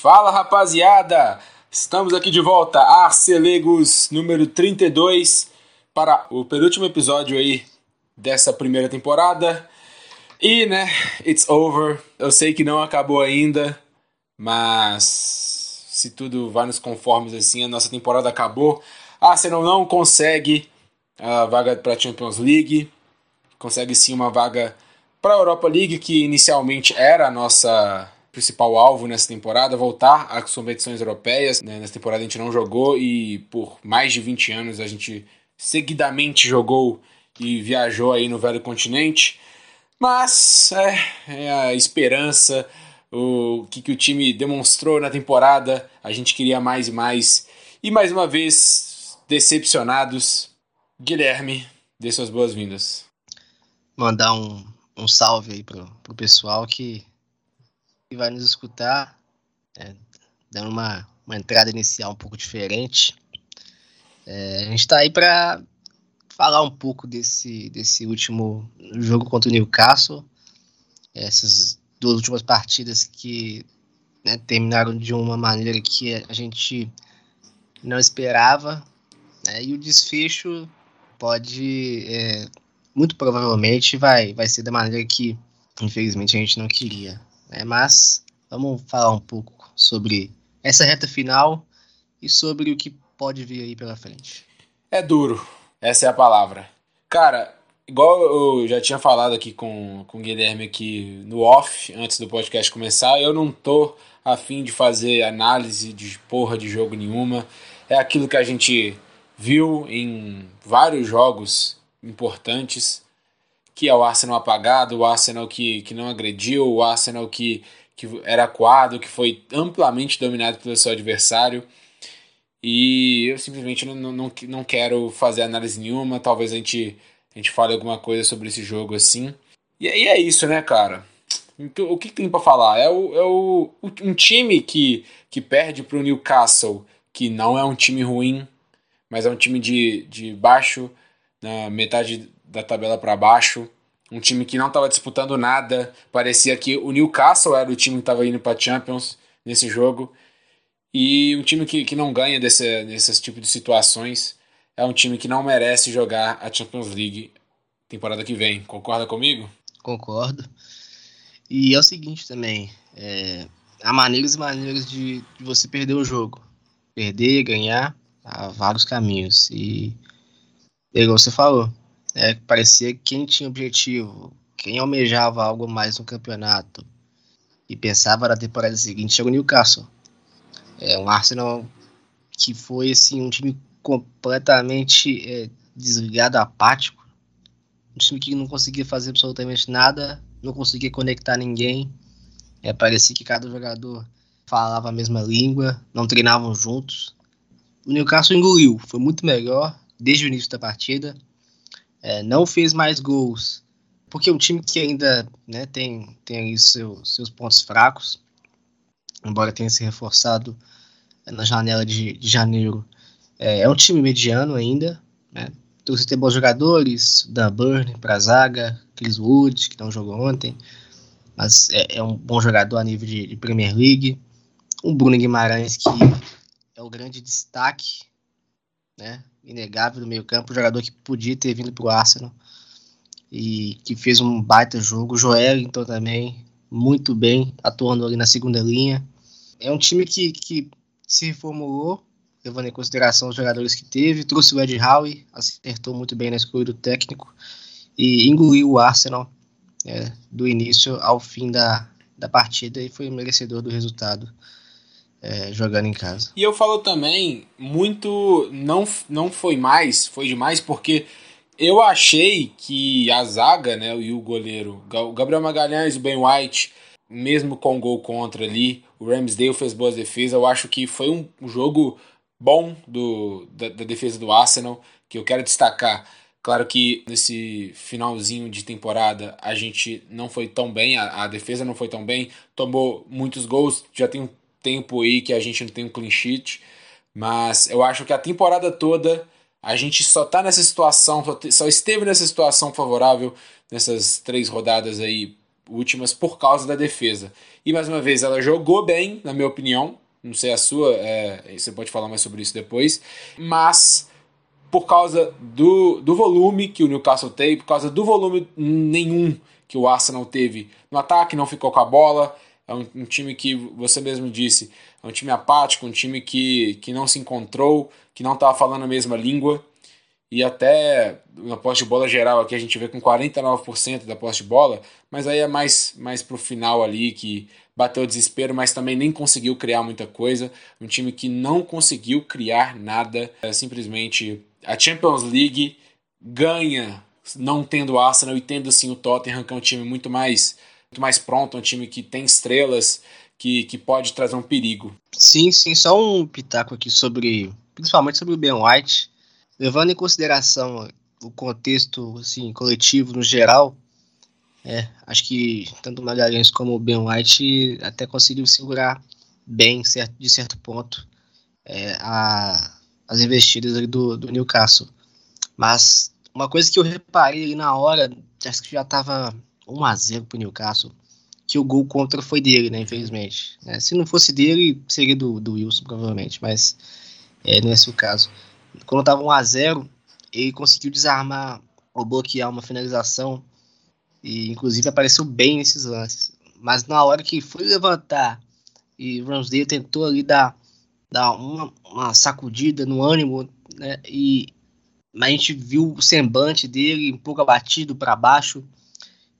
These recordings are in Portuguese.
Fala rapaziada! Estamos aqui de volta, Arcelegos número 32, para o penúltimo episódio aí dessa primeira temporada. E né, it's over. Eu sei que não acabou ainda, mas se tudo vai nos conformes assim, a nossa temporada acabou. Arsenal não consegue a vaga para a Champions League, consegue sim uma vaga para a Europa League, que inicialmente era a nossa principal alvo nessa temporada, voltar às competições europeias. Né? Nessa temporada a gente não jogou e por mais de 20 anos a gente seguidamente jogou e viajou aí no velho continente. Mas é, é a esperança, o que, que o time demonstrou na temporada, a gente queria mais e mais. E mais uma vez, decepcionados, Guilherme, dê suas boas-vindas. Mandar um, um salve aí pro, pro pessoal que que vai nos escutar, é, dando uma, uma entrada inicial um pouco diferente. É, a gente está aí para falar um pouco desse, desse último jogo contra o Newcastle, essas duas últimas partidas que né, terminaram de uma maneira que a gente não esperava, né, e o desfecho pode, é, muito provavelmente, vai, vai ser da maneira que, infelizmente, a gente não queria. Né? Mas vamos falar um pouco sobre essa reta final e sobre o que pode vir aí pela frente. É duro, essa é a palavra. Cara, igual eu já tinha falado aqui com, com o Guilherme aqui no off, antes do podcast começar, eu não tô afim de fazer análise de porra de jogo nenhuma. É aquilo que a gente viu em vários jogos importantes que é o Arsenal apagado, o Arsenal que, que não agrediu, o Arsenal que, que era aquado, que foi amplamente dominado pelo seu adversário. E eu simplesmente não, não, não quero fazer análise nenhuma. Talvez a gente, a gente fale alguma coisa sobre esse jogo assim. E, e é isso, né, cara? O que tem para falar? É, o, é o, um time que, que perde para o Newcastle, que não é um time ruim, mas é um time de, de baixo, na metade da tabela para baixo. Um time que não estava disputando nada. Parecia que o Newcastle era o time que estava indo para Champions nesse jogo. E um time que, que não ganha desse, desses tipos de situações é um time que não merece jogar a Champions League temporada que vem. Concorda comigo? Concordo. E é o seguinte também: é, há maneiras e maneiras de, de você perder o jogo. Perder, ganhar, há vários caminhos. E, igual você falou, é, parecia que quem tinha objetivo, quem almejava algo mais no campeonato e pensava na temporada seguinte era o Newcastle. É um Arsenal que foi assim um time completamente é, desligado, apático, um time que não conseguia fazer absolutamente nada, não conseguia conectar ninguém. É, parecia que cada jogador falava a mesma língua, não treinavam juntos. O Newcastle engoliu, foi muito melhor desde o início da partida é, não fez mais gols, porque é um time que ainda né, tem, tem aí seu, seus pontos fracos, embora tenha se reforçado na janela de, de janeiro. É, é, um time mediano ainda, né? Trouxe tem bons jogadores, Dan Burn para zaga, Chris Wood, que não jogou ontem, mas é, é um bom jogador a nível de, de Premier League. Um Bruno Guimarães que é o grande destaque, né? Inegável do meio campo, um jogador que podia ter vindo para o Arsenal e que fez um baita jogo. O Joelinton também, muito bem, atuando ali na segunda linha. É um time que, que se reformulou, levando em consideração os jogadores que teve, trouxe o Ed Howe, acertou muito bem na escolha do técnico e engoliu o Arsenal é, do início ao fim da, da partida e foi merecedor do resultado é, jogando em casa. E eu falo também, muito não, não foi mais, foi demais, porque eu achei que a zaga, né, e o goleiro, o Gabriel Magalhães, o Ben White, mesmo com gol contra ali, o Ramsdale fez boas defesas, eu acho que foi um jogo bom do, da, da defesa do Arsenal, que eu quero destacar. Claro que nesse finalzinho de temporada a gente não foi tão bem, a, a, defesa não foi tão bem, tomou muitos gols, já tem tempo aí que a gente não tem um clean sheet, mas eu acho que a temporada toda a gente só tá nessa situação, só esteve nessa situação favorável nessas três rodadas aí últimas por causa da defesa. E mais uma vez, ela jogou bem, na minha opinião. Não sei a sua, é, você pode falar mais sobre isso depois. Mas por causa do, do volume que o Newcastle teve, por causa do volume nenhum que o Arsenal teve no ataque, não ficou com a bola. É um, um, time que você mesmo disse, é um time apático, um time que, que não se encontrou, que não estava falando a mesma língua. E até na posse de bola geral aqui a gente vê com 49% da posse de bola, mas aí é mais, mais pro final ali que bateu o desespero, mas também nem conseguiu criar muita coisa. Um time que não conseguiu criar nada, é simplesmente a Champions League ganha não tendo o Arsenal e tendo assim o Tottenham, que é um time muito mais, muito mais pronto, um time que tem estrelas, que, que pode trazer um perigo. Sim, sim, só um pitaco aqui sobre, principalmente sobre o Ben White, levando em consideração o contexto assim, coletivo no geral, é, acho que tanto o Magalhães como o Ben White até conseguiu segurar bem, certo, de certo ponto, é, a, as investidas do, do Newcastle. Mas uma coisa que eu reparei ali na hora, acho que já estava 1 a 0 pro Newcastle, que o gol contra foi dele, né, infelizmente. É, se não fosse dele, seria do, do Wilson, provavelmente, mas é, não é esse o caso. Quando estava 1 a 0 ele conseguiu desarmar ou bloquear uma finalização e inclusive apareceu bem nesses lances. Mas na hora que foi levantar e Ramsdale tentou ali dar, dar uma, uma sacudida no ânimo, né? E a gente viu o semblante dele um pouco abatido para baixo.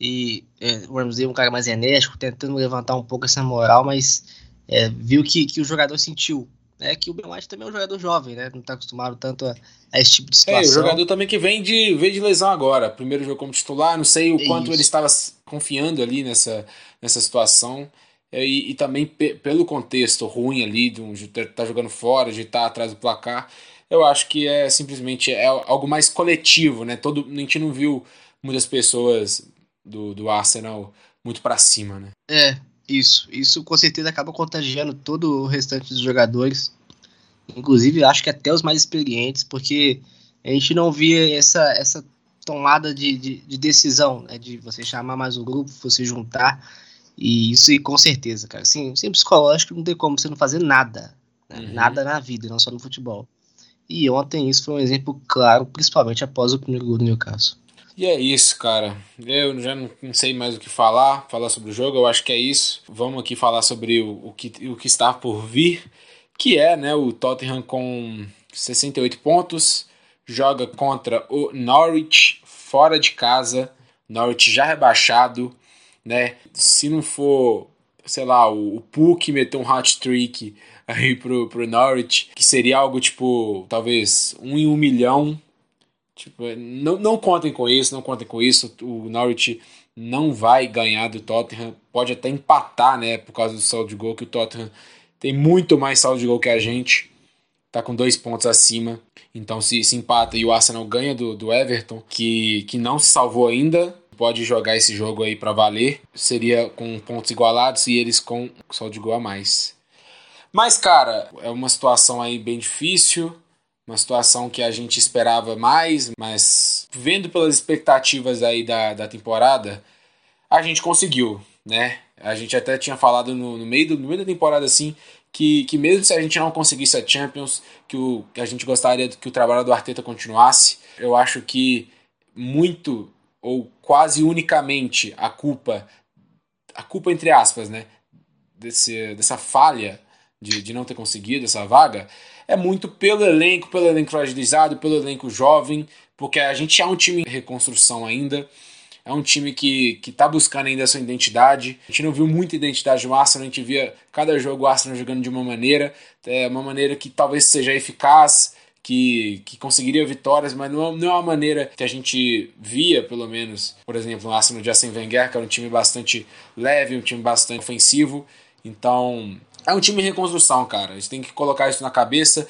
E é, o Ramsdale é um cara mais enérgico, tentando levantar um pouco essa moral, mas é, viu que, que o jogador sentiu né, que o Ben White também é um jogador jovem, né? Não está acostumado tanto a, a, esse tipo de situação. É, o jogador também que vem de, vem de lesão agora. Primeiro jogo como titular, não sei o quanto Isso. ele estava confiando ali nessa, nessa situação. É, e, e também pelo contexto ruim ali, de, um, de estar tá jogando fora, de estar tá atrás do placar, eu acho que é simplesmente é algo mais coletivo, né? Todo, a gente não viu muitas pessoas do, do Arsenal muito para cima, né? É, isso, isso com certeza acaba contagiando todo o restante dos jogadores. Inclusive, acho que até os mais experientes, porque a gente não via essa, essa tomada de, de, de decisão, né, de você chamar mais um grupo, você juntar. E isso, e com certeza, cara. Assim, sem psicológico, não tem como você não fazer nada. Né, uhum. Nada na vida, não só no futebol. E ontem isso foi um exemplo claro, principalmente após o primeiro gol do Newcastle. E é isso, cara. Eu já não, sei mais o que falar, falar sobre o jogo, eu acho que é isso. Vamos aqui falar sobre o, o, que, o que está por vir, que é né, o Tottenham com 68 pontos, joga contra o Norwich fora de casa, Norwich já rebaixado, né? Se não for, sei lá, o, o Puck meter um hot trick aí pro, pro Norwich, que seria algo tipo, talvez um em um milhão, Tipo, não, não contem com isso, não contem com isso. O Norwich não vai ganhar do Tottenham. Pode até empatar, né? Por causa do saldo de gol, que o Tottenham tem muito mais saldo de gol que a gente. Tá com dois pontos acima. Então, se, se empata e o Arsenal ganha do, do Everton, que, que não se salvou ainda, pode jogar esse jogo aí para valer. Seria com pontos igualados e eles com saldo de gol a mais. Mas, cara, é uma situação aí bem difícil uma situação que a gente esperava mais, mas vendo pelas expectativas aí da, da temporada, a gente conseguiu, né? A gente até tinha falado no, no, meio, do, no meio da temporada assim que, que mesmo se a gente não conseguisse a Champions, que, o, que a gente gostaria que o trabalho do Arteta continuasse. Eu acho que muito ou quase unicamente a culpa, a culpa entre aspas, né, desse, dessa falha de, de não ter conseguido essa vaga, é muito pelo elenco, pelo elenco fragilizado, pelo elenco jovem, porque a gente é um time em reconstrução ainda. É um time que, que tá buscando ainda a sua identidade. A gente não viu muita identidade do Arsenal, a gente via cada jogo o Arsenal jogando de uma maneira, é uma maneira que talvez seja eficaz, que, que conseguiria vitórias, mas não, não é uma maneira que a gente via, pelo menos, por exemplo, o Arsenal de Arsene Wenger, que era um time bastante leve, um time bastante ofensivo. Então, é um time em reconstrução, cara. A gente tem que colocar isso na cabeça.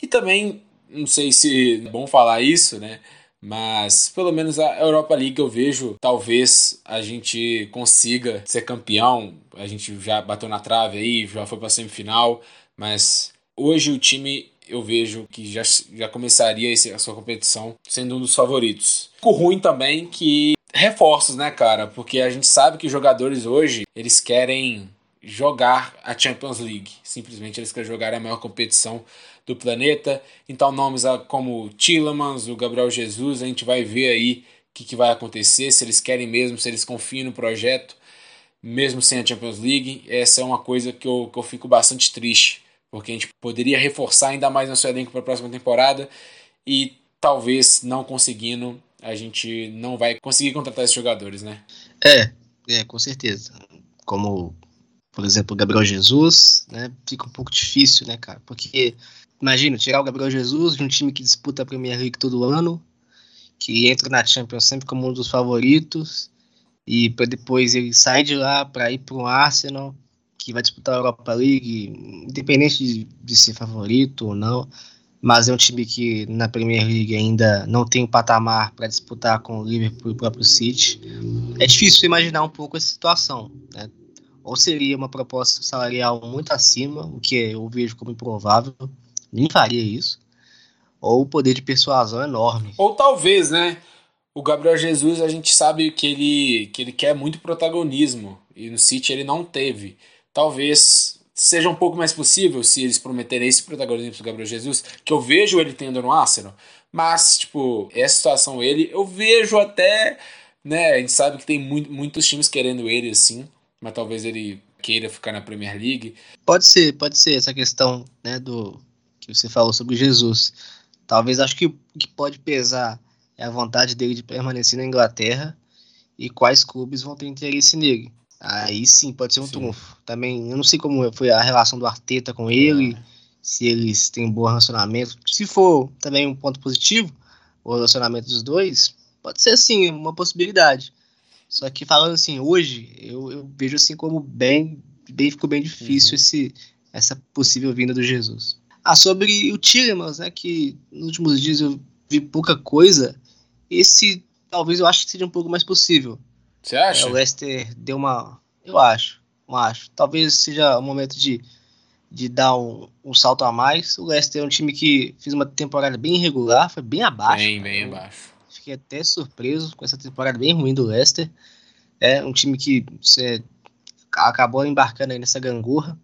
E também, não sei se é bom falar isso, né? Mas pelo menos a Europa League eu vejo, talvez a gente consiga ser campeão. A gente já bateu na trave aí, já foi para semifinal, mas hoje o time eu vejo que já, já começaria a sua competição sendo um dos favoritos. O ruim também que reforços, né, cara? Porque a gente sabe que jogadores hoje, eles querem jogar a Champions League. Simplesmente eles querem jogar a maior competição do planeta. Então nomes como Tillemans, o Gabriel Jesus, a gente vai ver aí o que, que vai acontecer, se eles querem mesmo, se eles confiam no projeto, mesmo sem a Champions League. Essa é uma coisa que eu, que eu fico bastante triste, porque a gente poderia reforçar ainda mais nosso elenco para a próxima temporada e talvez não conseguindo, a gente não vai conseguir contratar esses jogadores, né? É, é, com certeza. Como, por exemplo, o Gabriel Jesus, né? Fica um pouco difícil, né, cara? Porque, imagina, tirar o Gabriel Jesus de um time que disputa a Premier League todo ano, que entra na Champions sempre como um dos favoritos, e para depois ele sair de lá para ir para o Arsenal, que vai disputar a Europa League, independente de, de ser favorito ou não mas é um time que na Premier League ainda não tem o um patamar para disputar com o Liverpool e o próprio City. É difícil imaginar um pouco essa situação. Né? Ou seria uma proposta salarial muito acima, o que eu vejo como improvável, nem faria isso, ou o poder de persuasão enorme. Ou talvez, né? O Gabriel Jesus, a gente sabe que ele, que ele quer muito protagonismo, e no City ele não teve. Talvez seja um pouco mais possível se eles prometerem esse protagonismo pro Gabriel Jesus, que eu vejo ele tendo no Arsenal, mas, tipo, essa situação ele, eu vejo até, né, a gente sabe que tem muito, muitos times querendo ele, assim, mas talvez ele queira ficar na Premier League. Pode ser, pode ser essa questão, né, do que você falou sobre Jesus. Talvez acho que o que pode pesar é a vontade dele de permanecer na Inglaterra e quais clubes vão ter interesse nele. Aí sim, pode ser um sim. trunfo. Também, eu não sei como foi a relação do Arteta com ele, é. se eles têm um bom relacionamento. Se for também um ponto positivo, o relacionamento dos dois, pode ser sim, uma possibilidade. Só que falando assim, hoje, eu, eu vejo assim como bem, bem ficou bem difícil uhum. esse, essa possível vinda do Jesus. Ah, sobre o Tillemans, né, que nos últimos dias eu vi pouca coisa, esse talvez eu acho que seja um pouco mais possível. Você acha? É, o Leicester deu uma. Eu acho, eu acho. Talvez seja o momento de, de dar um, um, salto a mais. O Leicester é um time que fez uma temporada bem irregular, foi bem abaixo. Bem, bem abaixo. Fiquei até surpreso com essa temporada bem ruim do Leicester. É um time que você acabou embarcando aí nessa gangorra.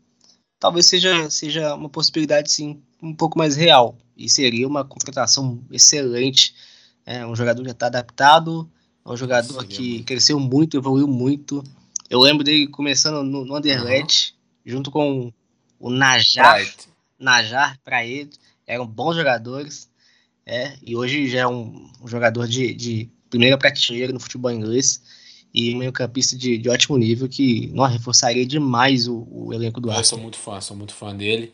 Talvez seja, seja uma possibilidade, sim, um pouco mais real. E seria uma contratação excelente. É um jogador que já está adaptado, é um jogador que cresceu muito, evoluiu muito. Eu lembro dele começando no, no Underlet, uhum. junto com o Najar. Right. Najar, para ele. Eram bons jogadores. É, e hoje já é um, um jogador de, de, primeira prateleira no futebol inglês e meio campista de, de ótimo nível que não reforçaria demais o, o elenco do Arsenal. Eu sou muito fã, sou muito fã dele.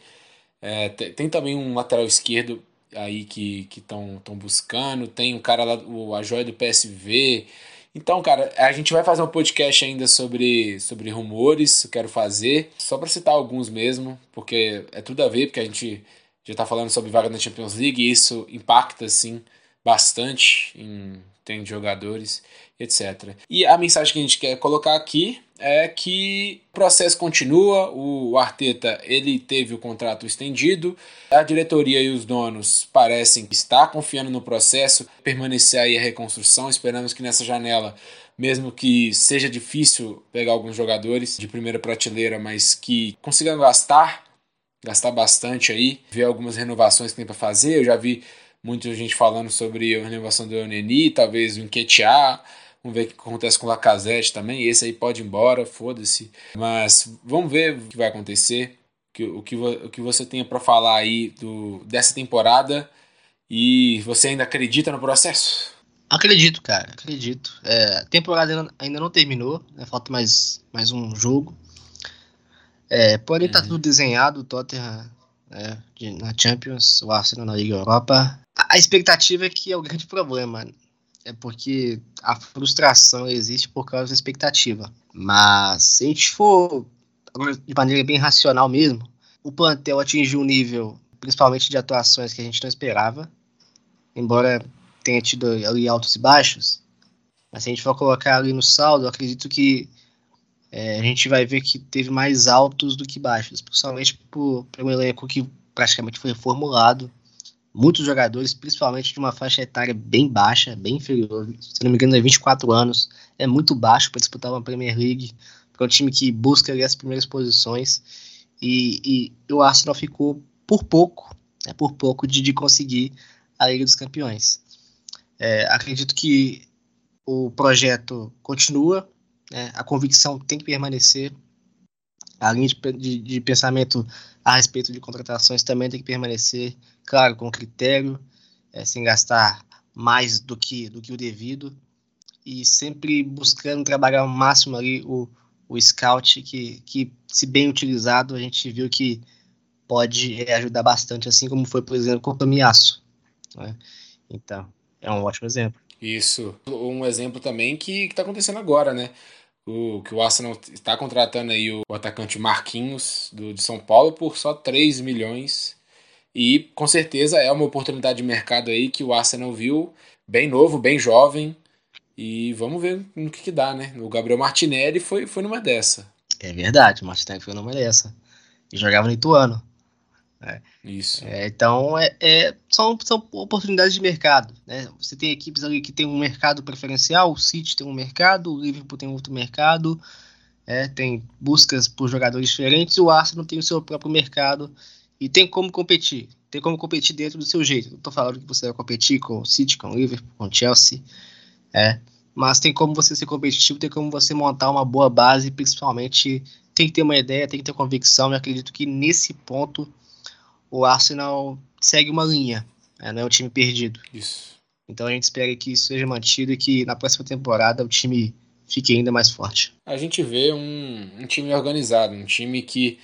É, tem, tem, também um lateral esquerdo aí que estão tão buscando, tem um cara lá, o, a joia do PSV. Então, cara, a gente vai fazer um podcast ainda sobre, sobre rumores, quero fazer, só para citar alguns mesmo, porque é tudo a ver, porque a gente já tá falando sobre vaga na Champions League e isso impacta, sim, bastante em tem jogadores, etc. E a mensagem que a gente quer colocar aqui é que o processo continua, o Arteta ele teve o contrato estendido, a diretoria e os donos parecem estar confiando no processo, permanecer aí a reconstrução, esperamos que nessa janela mesmo que seja difícil pegar alguns jogadores de primeira prateleira, mas que consigam gastar, gastar bastante aí, ver algumas renovações que tem para fazer. Eu já vi muita gente falando sobre a renovação do Euneni, talvez o Enquetear, Vamos ver o que acontece com o Lacazette também. Esse aí pode ir embora, foda-se. Mas vamos ver o que vai acontecer. O que, o que você tem para falar aí do, dessa temporada. E você ainda acredita no processo? Acredito, cara, acredito. É, a temporada ainda não terminou, né, falta mais, mais um jogo. É, porém, tá tá tudo desenhado, o Tottenham é, na Champions, o Arsenal na Liga Europa. A expectativa é que é o grande problema é porque a frustração existe por causa da expectativa. Mas se a gente for de maneira bem racional mesmo, o plantel atingiu um nível, principalmente de atuações que a gente não esperava, embora tenha tido ali altos e baixos. Mas se a gente for colocar ali no saldo, acredito que é, a gente vai ver que teve mais altos do que baixos, principalmente por, por um elenco que praticamente foi reformulado muitos jogadores, principalmente de uma faixa etária bem baixa, bem inferior, se não me engano é 24 anos, é muito baixo para disputar uma Premier League, para um time que busca ali as primeiras posições, e, e o Arsenal ficou por pouco, né, por pouco de, de conseguir a Liga dos Campeões. É, acredito que o projeto continua, né, a convicção tem que permanecer, a linha de, de, de pensamento a respeito de contratações também tem que permanecer, claro, com critério, é, sem gastar mais do que, do que o devido e sempre buscando trabalhar ao máximo ali o, o scout, que, que, se bem utilizado, a gente viu que pode é, ajudar bastante, assim como foi, por exemplo, com o Tomiaço. Né? Então, é um ótimo exemplo. Isso. Um exemplo também que está acontecendo agora, né? O, que o Arsenal está contratando aí o, o atacante Marquinhos do, de São Paulo por só 3 milhões. E com certeza é uma oportunidade de mercado aí que o Arsenal viu, bem novo, bem jovem. E vamos ver no que, que dá, né? O Gabriel Martinelli foi, foi numa dessa. É verdade, o Martinelli foi numa dessa. E jogava no Ituano. É. Isso. É, então, é, é, são, são oportunidades de mercado. Né? Você tem equipes ali que tem um mercado preferencial, o City tem um mercado, o Liverpool tem outro mercado, é, tem buscas por jogadores diferentes, o Arsenal tem o seu próprio mercado e tem como competir. Tem como competir dentro do seu jeito. Não estou falando que você vai competir com o City, com o Liverpool, com o Chelsea. É, mas tem como você ser competitivo, tem como você montar uma boa base, principalmente tem que ter uma ideia, tem que ter convicção. Eu acredito que nesse ponto o Arsenal segue uma linha, né? não é um time perdido. Isso. Então a gente espera que isso seja mantido e que na próxima temporada o time fique ainda mais forte. A gente vê um, um time organizado, um time que,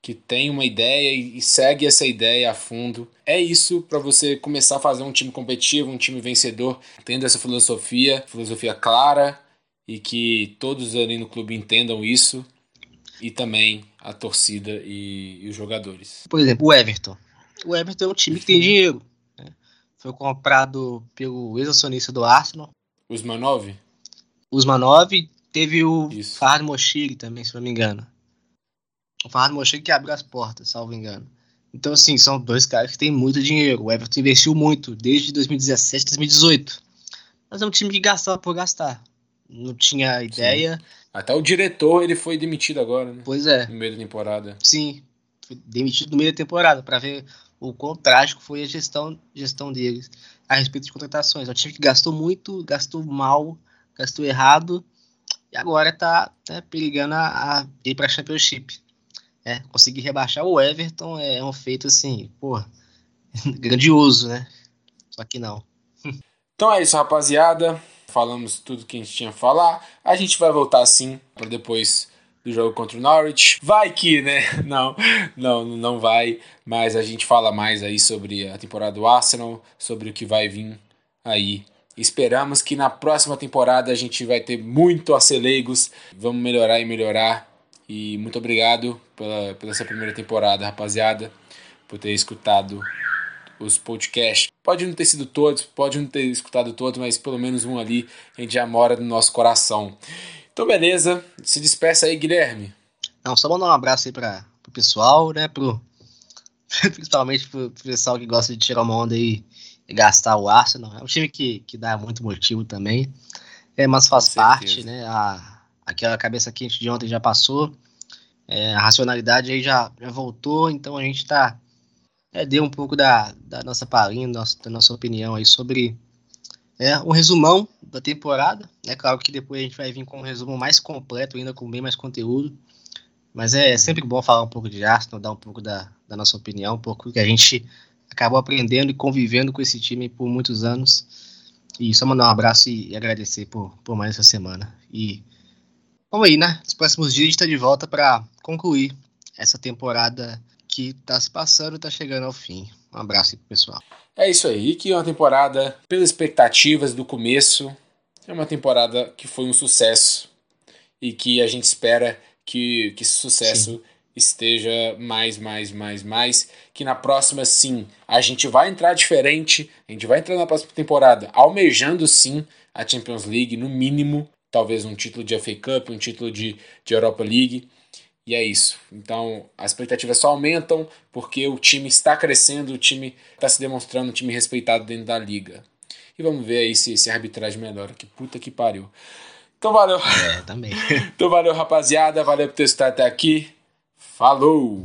que tem uma ideia e, e segue essa ideia a fundo. É isso para você começar a fazer um time competitivo, um time vencedor, tendo essa filosofia, filosofia clara e que todos ali no clube entendam isso e também a torcida e, e, os jogadores. Por exemplo, o Everton. O Everton é um time que tem dinheiro. Né? Foi comprado pelo ex-acionista do Arsenal. Os Manov? Os Manov. Teve o Farhad Moshiri também, se não me engano. O Farhad Moshiri que abriu as portas, salvo engano. Então, assim, são dois caras que têm muito dinheiro. O Everton investiu muito, desde 2017, 2018. Mas é um time que gastava por gastar. Não tinha ideia. Sim até o diretor ele foi demitido agora, né? Pois é. No meio da temporada. Sim, foi demitido no meio da temporada para ver o quão trágico foi a gestão, gestão deles a respeito de contratações. É um time que gastou muito, gastou mal, gastou errado e agora tá né, perigando a, a ir para Championship. É, conseguir rebaixar o Everton é um feito assim, pô, grandioso, né? Só que não. Então é isso, rapaziada falamos tudo que a gente tinha a falar. A gente vai voltar sim para depois do jogo contra o Norwich. Vai que, né? Não, não, não vai. Mas a gente fala mais aí sobre a temporada do Arsenal, sobre o que vai vir aí. Esperamos que na próxima temporada a gente vai ter muito aceleigos. Vamos melhorar e melhorar. E muito obrigado pela, pela essa primeira temporada, rapaziada, por ter escutado os podcasts. Pode não ter sido todos, pode não ter escutado todos, mas pelo menos um ali a gente já mora no nosso coração. Então, beleza. Se despeça aí, Guilherme. Não, só mandar um abraço aí para o pessoal, né? Pro, principalmente pro, pessoal que gosta de tirar uma onda aí e gastar o Arsenal. É um time que, que dá muito motivo também. É, mas faz parte, né? A, aquela cabeça quente de ontem já passou. É, a racionalidade aí já, já voltou, então a gente está é, um pouco da, da nossa palhinha, da nossa opinião aí sobre é, um resumão da temporada. É claro que depois a gente vai vir com um resumo mais completo, ainda com bem mais conteúdo. Mas é sempre bom falar um pouco de Arsenal, dar um pouco da, da nossa opinião, um pouco que a gente acabou aprendendo e convivendo com esse time por muitos anos. E só mandar um abraço e, e agradecer por, por mais essa semana. E vamos aí, né? Nos próximos dias a gente está de volta para concluir essa temporada que tá se passando e tá chegando ao fim. Um abraço aí pro pessoal. É isso aí, que é uma temporada, pelas expectativas do começo, é uma temporada que foi um sucesso e que a gente espera que, que esse sucesso sim. esteja mais, mais, mais, mais. Que na próxima, sim, a gente vai entrar diferente, a gente vai entrar na próxima temporada almejando, sim, a Champions League, no mínimo, talvez um título de FA Cup, um título de, de Europa League E é isso. Então, as expectativas só aumentam porque o time está crescendo, o time está se demonstrando um time respeitado dentro da liga. E vamos ver aí se, se a arbitragem melhora. Que puta que pariu. Então valeu. É, também. então valeu, rapaziada. Valeu por ter estado até aqui. Falou!